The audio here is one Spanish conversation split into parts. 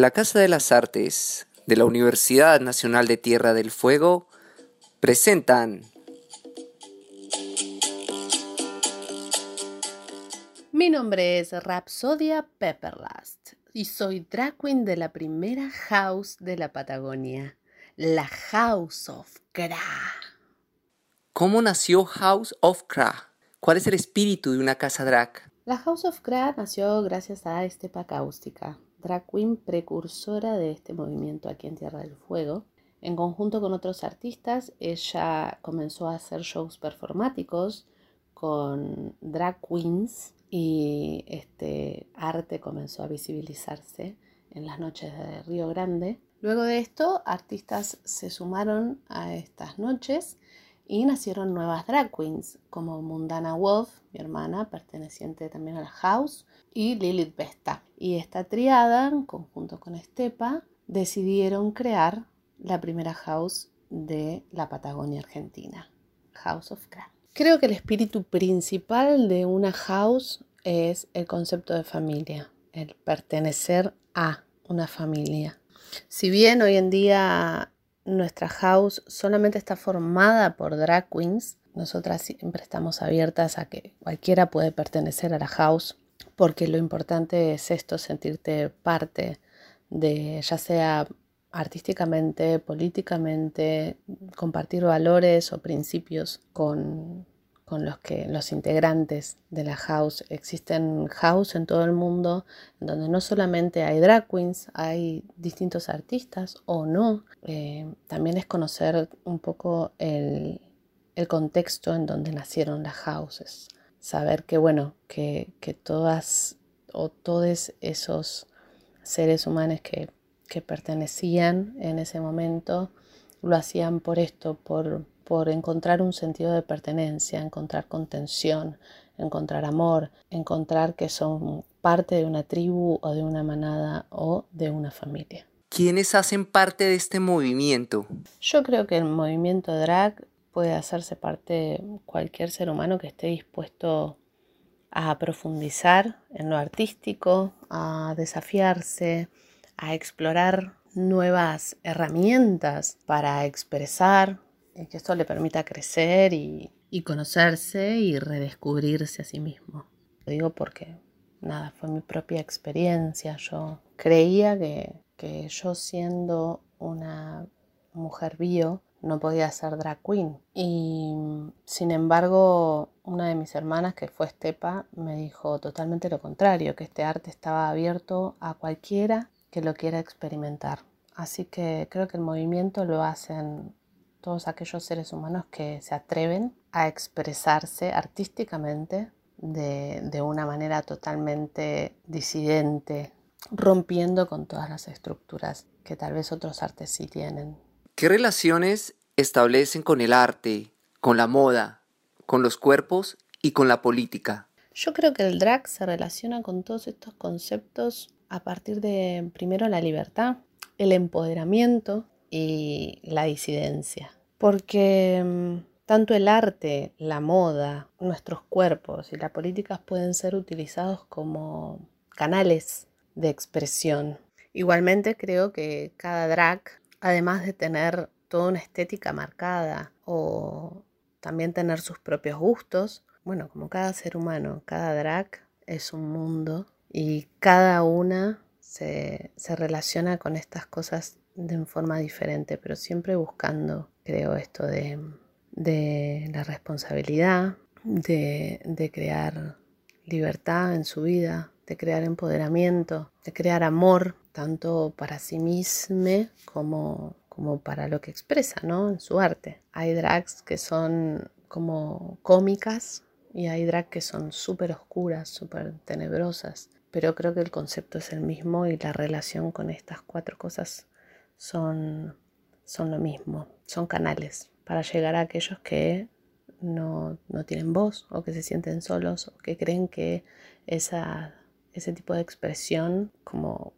La Casa de las Artes de la Universidad Nacional de Tierra del Fuego presentan Mi nombre es Rapsodia Pepperlast y soy drag queen de la primera house de la Patagonia, la House of Kra. ¿Cómo nació House of Kra? ¿Cuál es el espíritu de una casa drag? La House of Kra nació gracias a Estepa Cáustica, drag precursora de este movimiento aquí en Tierra del Fuego. En conjunto con otros artistas, ella comenzó a hacer shows performáticos con drag queens y este arte comenzó a visibilizarse en las noches de Río Grande. Luego de esto, artistas se sumaron a estas noches y nacieron nuevas drag queens como Mundana Wolf, mi hermana, perteneciente también a la House, y Lilith Vesta. Y esta triada, en conjunto con Estepa, decidieron crear la primera house de la Patagonia Argentina, House of Crack. Creo que el espíritu principal de una house es el concepto de familia, el pertenecer a una familia. Si bien hoy en día nuestra house solamente está formada por drag queens, nosotras siempre estamos abiertas a que cualquiera puede pertenecer a la house, porque lo importante es esto, sentirte parte de ya sea artísticamente, políticamente, compartir valores o principios con, con los que los integrantes de la house. Existen house en todo el mundo donde no solamente hay drag queens hay distintos artistas o no. Eh, también es conocer un poco el, contexto en donde nacieron las houses saber que bueno que, todas o todos esos seres humanos que, que pertenecían en ese momento lo hacían por esto por por encontrar un sentido de pertenencia, encontrar contención, encontrar amor, encontrar que son parte de una tribu o de una manada o de una familia. ¿Quiénes hacen parte de este movimiento? Yo creo que el movimiento drag puede hacerse parte cualquier ser humano que esté dispuesto a profundizar en lo artístico, a desafiarse, a explorar nuevas herramientas para expresar que esto le permita crecer y, conocerse y redescubrirse a sí mismo. Lo digo porque, nada, fue mi propia experiencia. Yo creía que, que yo siendo una mujer bio no podía ser drag queen. Y sin embargo, una de mis hermanas, que fue Estepa, me dijo totalmente lo contrario, que este arte estaba abierto a cualquiera que lo quiera experimentar. Así que creo que el movimiento lo hacen todos aquellos seres humanos que se atreven a expresarse artísticamente de, una manera totalmente disidente, rompiendo con todas las estructuras que tal vez otros artes sí tienen. ¿Qué relaciones establecen con el arte, con la moda, con los cuerpos y con la política? Yo creo que el drag se relaciona con todos estos conceptos a partir de, primero, la libertad, el empoderamiento, y la disidencia. Porque mm, tanto el arte, la moda, nuestros cuerpos y las políticas pueden ser utilizados como canales de expresión. Igualmente creo que cada drag, además de tener toda una estética marcada o también tener sus propios gustos, bueno, como cada ser humano, cada drag es un mundo y cada una se, se relaciona con estas cosas de forma diferente, pero siempre buscando, creo, esto de, la responsabilidad, de, crear libertad en su vida, de crear empoderamiento, de crear amor, tanto para sí mismo como, como para lo que expresa ¿no? en su arte. Hay drags que son como cómicas y hay drags que son súper oscuras, súper tenebrosas, pero creo que el concepto es el mismo y la relación con estas cuatro cosas son, son lo mismo, son canales para llegar a aquellos que no, tienen voz o que se sienten solos o que creen que esa, ese tipo de expresión como,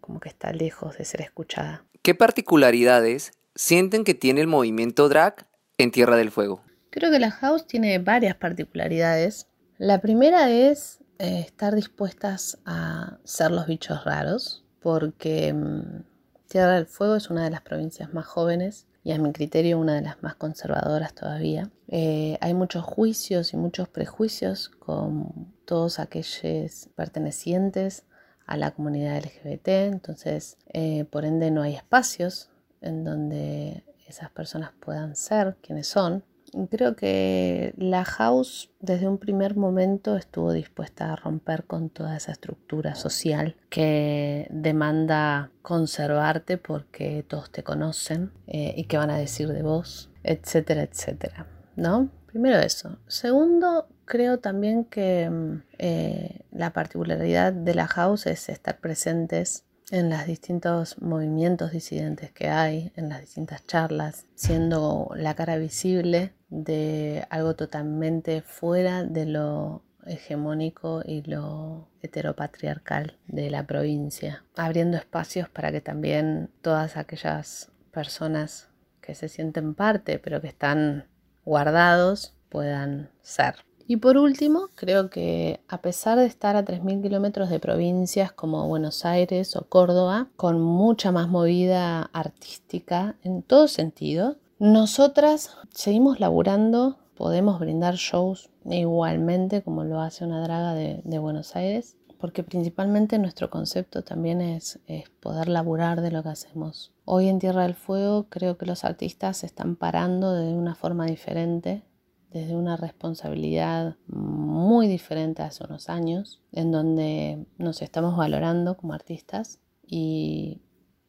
como que está lejos de ser escuchada. ¿Qué particularidades sienten que tiene el movimiento drag en Tierra del Fuego? Creo que la house tiene varias particularidades. La primera es eh, estar dispuestas a ser los bichos raros, porque mm, Tierra del Fuego es una de las provincias más jóvenes y a mi criterio una de las más conservadoras todavía. Eh, hay muchos juicios y muchos prejuicios con todos aquellos pertenecientes a la comunidad LGBT, entonces eh, por ende no hay espacios en donde esas personas puedan ser quienes son creo que la house desde un primer momento estuvo dispuesta a romper con toda esa estructura social que demanda conservarte porque todos te conocen eh, y qué van a decir de vos, etcétera, etcétera. ¿No? Primero eso. Segundo, creo también que mm, eh, la particularidad de la house es estar presentes en los distintos movimientos disidentes que hay, en las distintas charlas, siendo la cara visible de algo totalmente fuera de lo hegemónico y lo heteropatriarcal de la provincia, abriendo espacios para que también todas aquellas personas que se sienten parte pero que están guardados puedan ser. Y por último, creo que a pesar de estar a 3.000 kilómetros de provincias como Buenos Aires o Córdoba, con mucha más movida artística en todo sentido, nosotras seguimos laburando, podemos brindar shows igualmente como lo hace una draga de, Buenos Aires, porque principalmente nuestro concepto también es, poder laburar de lo que hacemos. Hoy en Tierra del Fuego creo que los artistas se están parando de una forma diferente desde una responsabilidad muy diferente hace unos años, en donde nos estamos valorando como artistas y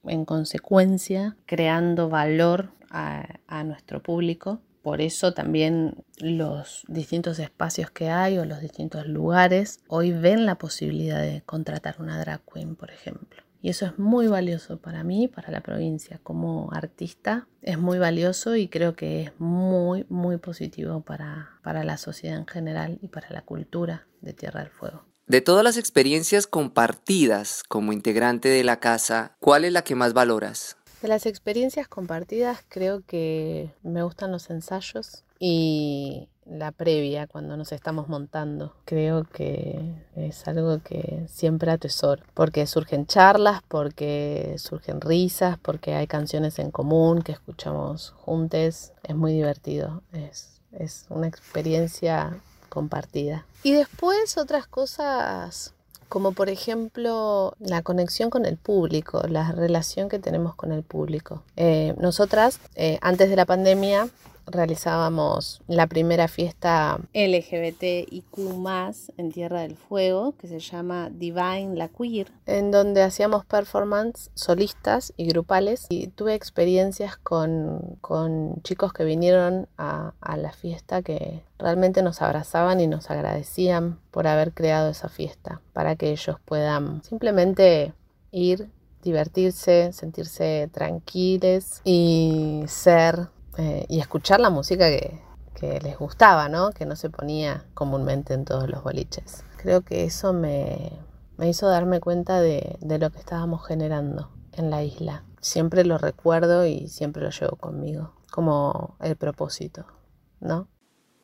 en consecuencia creando valor a, a nuestro público. Por eso también los distintos espacios que hay o los distintos lugares hoy ven la posibilidad de contratar una drag queen, por ejemplo. Y eso es muy valioso para mí, para la provincia. Como artista es muy valioso y creo que es muy, muy positivo para, para la sociedad en general y para la cultura de Tierra del Fuego. De todas las experiencias compartidas como integrante de la casa, ¿cuál es la que más valoras? De las experiencias compartidas creo que me gustan los ensayos y la previa cuando nos estamos montando. Creo que es algo que siempre atesoro, porque surgen charlas, porque surgen risas, porque hay canciones en común que escuchamos juntos. Es muy divertido, es, es una experiencia compartida. Y después otras cosas como por ejemplo la conexión con el público, la relación que tenemos con el público. Eh, nosotras, eh, antes de la pandemia, realizábamos la primera fiesta LGBTIQ en Tierra del Fuego, que se llama Divine La Queer, en donde hacíamos performance solistas y grupales. Y tuve experiencias con, con chicos que vinieron a, a la fiesta que realmente nos abrazaban y nos agradecían por haber creado esa fiesta, para que ellos puedan simplemente ir divertirse, sentirse tranquiles y ser eh, y escuchar la música que, les gustaba, ¿no? Que no se ponía comúnmente en todos los boliches. Creo que eso me, hizo darme cuenta de, de, lo que estábamos generando en la isla. Siempre lo recuerdo y siempre lo llevo conmigo, como el propósito, ¿no?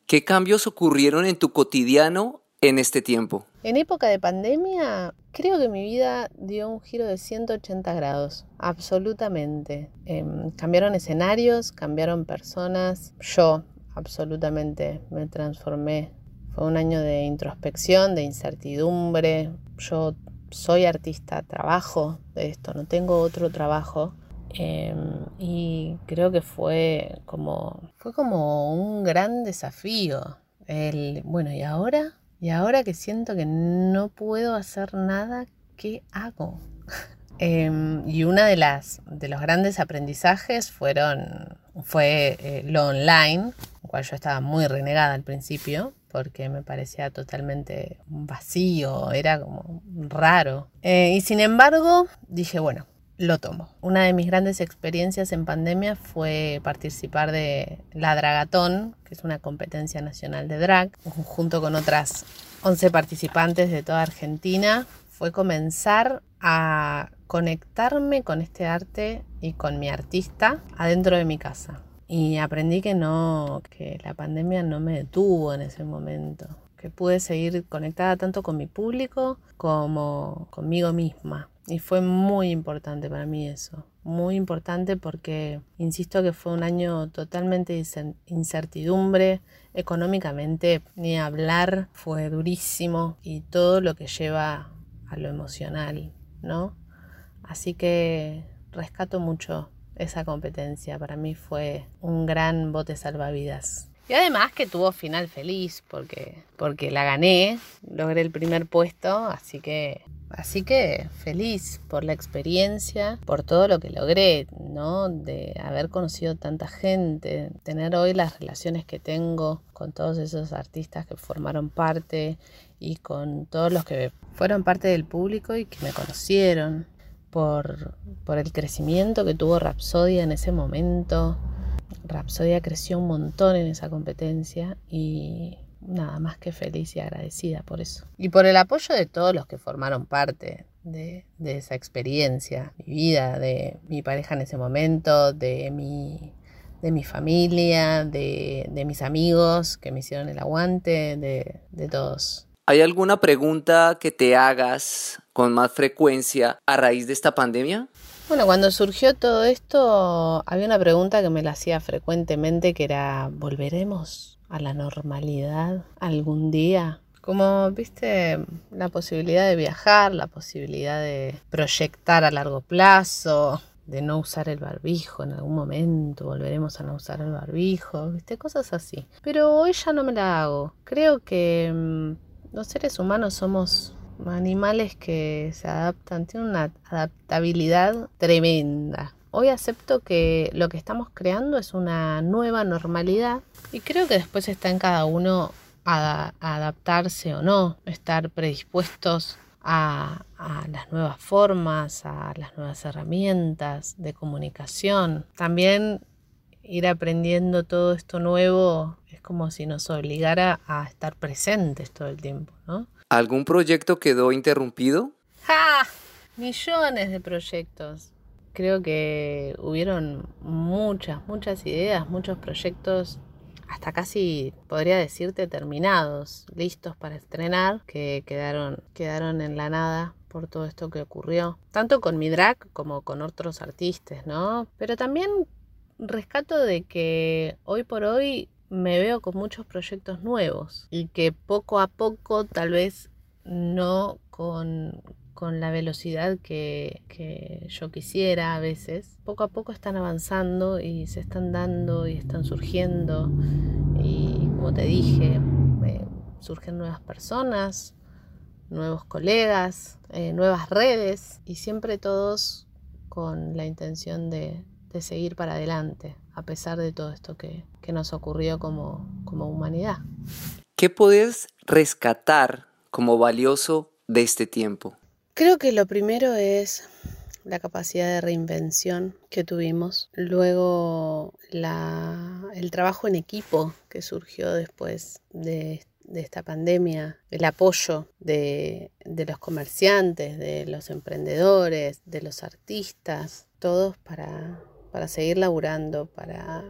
¿Qué cambios ocurrieron en tu cotidiano en este tiempo? En época de pandemia, creo que mi vida dio un giro de 180 grados, absolutamente. Em, cambiaron escenarios, cambiaron personas, yo absolutamente me transformé. Fue un año de introspección, de incertidumbre. Yo soy artista, trabajo de esto, no tengo otro trabajo. Em, y creo que fue como, fue como un gran desafío. El, bueno, ¿y ahora? Y ahora que siento que no puedo hacer nada, ¿qué hago? Em, y una de las de los grandes aprendizajes fueron fue eh, lo online, cual yo estaba muy renegada al principio porque me parecía totalmente vacío, era como raro. Eh, y sin embargo, dije, bueno, lo tomo. Una de mis grandes experiencias en pandemia fue participar de la Dragatón, que es una competencia nacional de drag, junto con otras 11 participantes de toda Argentina. Fue comenzar a conectarme con este arte y con mi artista adentro de mi casa. Y aprendí que no, que la pandemia no me detuvo en ese momento, que pude seguir conectada tanto con mi público como conmigo misma Y fue muy importante para mí eso. Muy importante porque, insisto que fue un año totalmente incertidumbre. Económicamente, ni hablar, fue durísimo y todo lo que lleva a lo emocional, ¿no? Así que rescato mucho esa competencia. Para mí fue un gran bote salvavidas. Y además que tuvo final feliz porque, porque la gané, logré el primer puesto, así que, así que feliz por la experiencia, por todo lo que logré, ¿no? De haber conocido tanta gente, tener hoy las relaciones que tengo con todos esos artistas que formaron parte y con todos los que fueron parte del público y que me conocieron por, por el crecimiento que tuvo Rapsodia en ese momento. Rapsodia creció un montón en esa competencia y nada más que feliz y agradecida por eso. Y por el apoyo de todos los que formaron parte de, de esa experiencia, mi vida, de mi pareja en ese momento, de mi, de mi familia, de, de mis amigos que me hicieron el aguante, de, de todos. ¿Hay alguna pregunta que te hagas con más frecuencia a raíz de esta pandemia? Bueno, cuando surgió todo esto, había una pregunta que me la hacía frecuentemente que era, ¿volveremos a la normalidad algún día? Como, viste, la posibilidad de viajar, la posibilidad de proyectar a largo plazo, de no usar el barbijo en algún momento, volveremos a no usar el barbijo, viste, cosas así. Pero hoy ya no me la hago. Creo que mm, los seres humanos somos animales que se adaptan, tienen una adaptabilidad tremenda. Hoy acepto que lo que estamos creando es una nueva normalidad y creo que después está en cada uno a, adaptarse o no, estar predispuestos a, a, las nuevas formas, a las nuevas herramientas de comunicación. También ir aprendiendo todo esto nuevo es como si nos obligara a estar presentes todo el tiempo, ¿no? ¿Algún proyecto quedó interrumpido? ¡Ja! Millones de proyectos. Creo que hubieron muchas, muchas ideas, muchos proyectos, hasta casi podría decirte terminados, listos para estrenar, que quedaron, quedaron en la nada por todo esto que ocurrió, tanto con mi drag como con otros artistas, ¿no? Pero también rescato de que hoy por hoy me veo con muchos proyectos nuevos y que poco a poco, tal vez no con, la velocidad que, que, yo quisiera a veces, poco a poco están avanzando y se están dando y están surgiendo. Y como te dije, eh, surgen nuevas personas, nuevos colegas, eh, nuevas redes y siempre todos con la intención de, de seguir para adelante, a pesar de todo esto que, nos ocurrió como, como humanidad. ¿Qué puedes rescatar como valioso de este tiempo? Creo que lo primero es la capacidad de reinvención que tuvimos, luego la, el trabajo en equipo que surgió después de, de esta pandemia, el apoyo de, de, los comerciantes, de los emprendedores, de los artistas, todos para, para seguir laburando, para,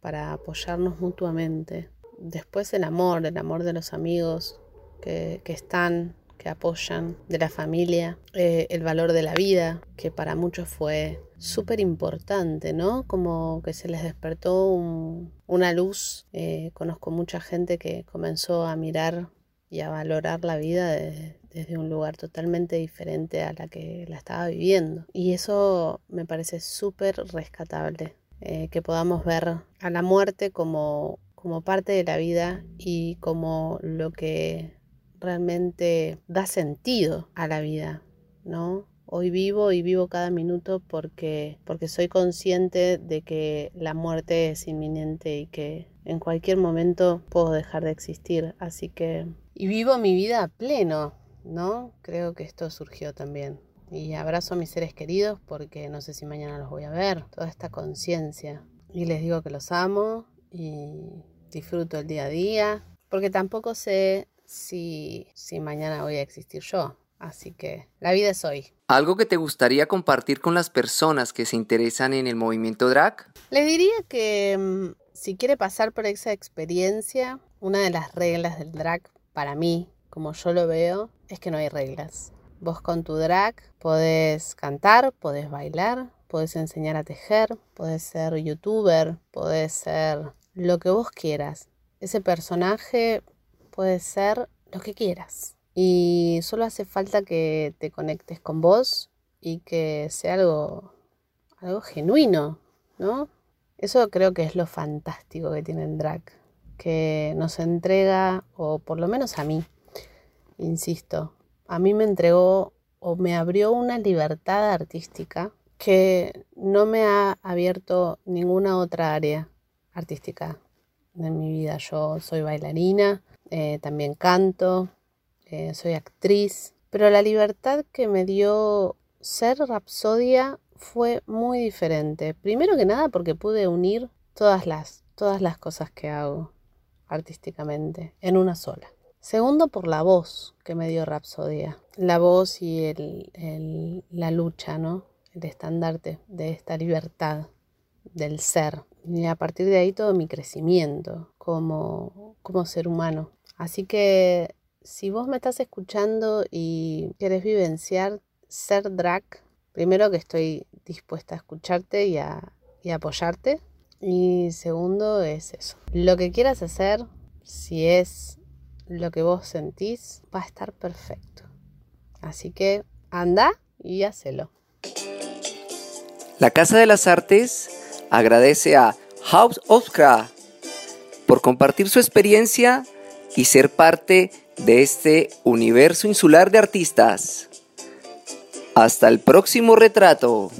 para apoyarnos mutuamente. Después el amor, el amor de los amigos que, que están, que apoyan, de la familia, eh, el valor de la vida, que para muchos fue súper importante, ¿no? Como que se les despertó una luz. Eh, conozco mucha gente que comenzó a mirar y a valorar la vida desde, desde un lugar totalmente diferente a la que la estaba viviendo. Y eso me parece súper rescatable, eh, que podamos ver a la muerte como, como parte de la vida y como lo que realmente da sentido a la vida, ¿no? Hoy vivo y vivo cada minuto porque, porque soy consciente de que la muerte es inminente y que en cualquier momento puedo dejar de existir. Así que... Y vivo mi vida a pleno, ¿no? Creo que esto surgió también. Y abrazo a mis seres queridos porque no sé si mañana los voy a ver. Toda esta conciencia. Y les digo que los amo y disfruto el día a día. Porque tampoco sé si, si mañana voy a existir yo. Así que la vida es hoy. ¿Algo que te gustaría compartir con las personas que se interesan en el movimiento drag? Les diría que mm, si quiere pasar por esa experiencia, una de las reglas del drag para mí como yo lo veo, es que no hay reglas. Vos con tu drag podés cantar, podés bailar, podés enseñar a tejer, podés ser youtuber, podés ser lo que vos quieras. Ese personaje puede ser lo que quieras. Y solo hace falta que te conectes con vos y que sea algo, algo genuino, ¿no? Eso creo que es lo fantástico que tiene el drag, que nos entrega, o por lo menos a mí, insisto, a mí me entregó o me abrió una libertad artística que no me ha abierto ninguna otra área artística en mi vida. Yo soy bailarina, eh, también canto, eh, soy actriz, pero la libertad que me dio ser Rapsodia fue muy diferente. Primero que nada porque pude unir todas las, todas las cosas que hago artísticamente en una sola. Segundo, por la voz que me dio Rapsodia. La voz y el, la lucha, ¿no? El estandarte de esta libertad del ser. Y a partir de ahí todo mi crecimiento como, como ser humano. Así que si vos me estás escuchando y quieres vivenciar ser drag, primero que estoy dispuesta a escucharte y a, y apoyarte. Y segundo es eso. Lo que quieras hacer, si es lo que vos sentís, va a estar perfecto. Así que anda y hacelo. La Casa de las Artes agradece a House of por compartir su experiencia y ser parte de este universo insular de artistas. Hasta el próximo retrato.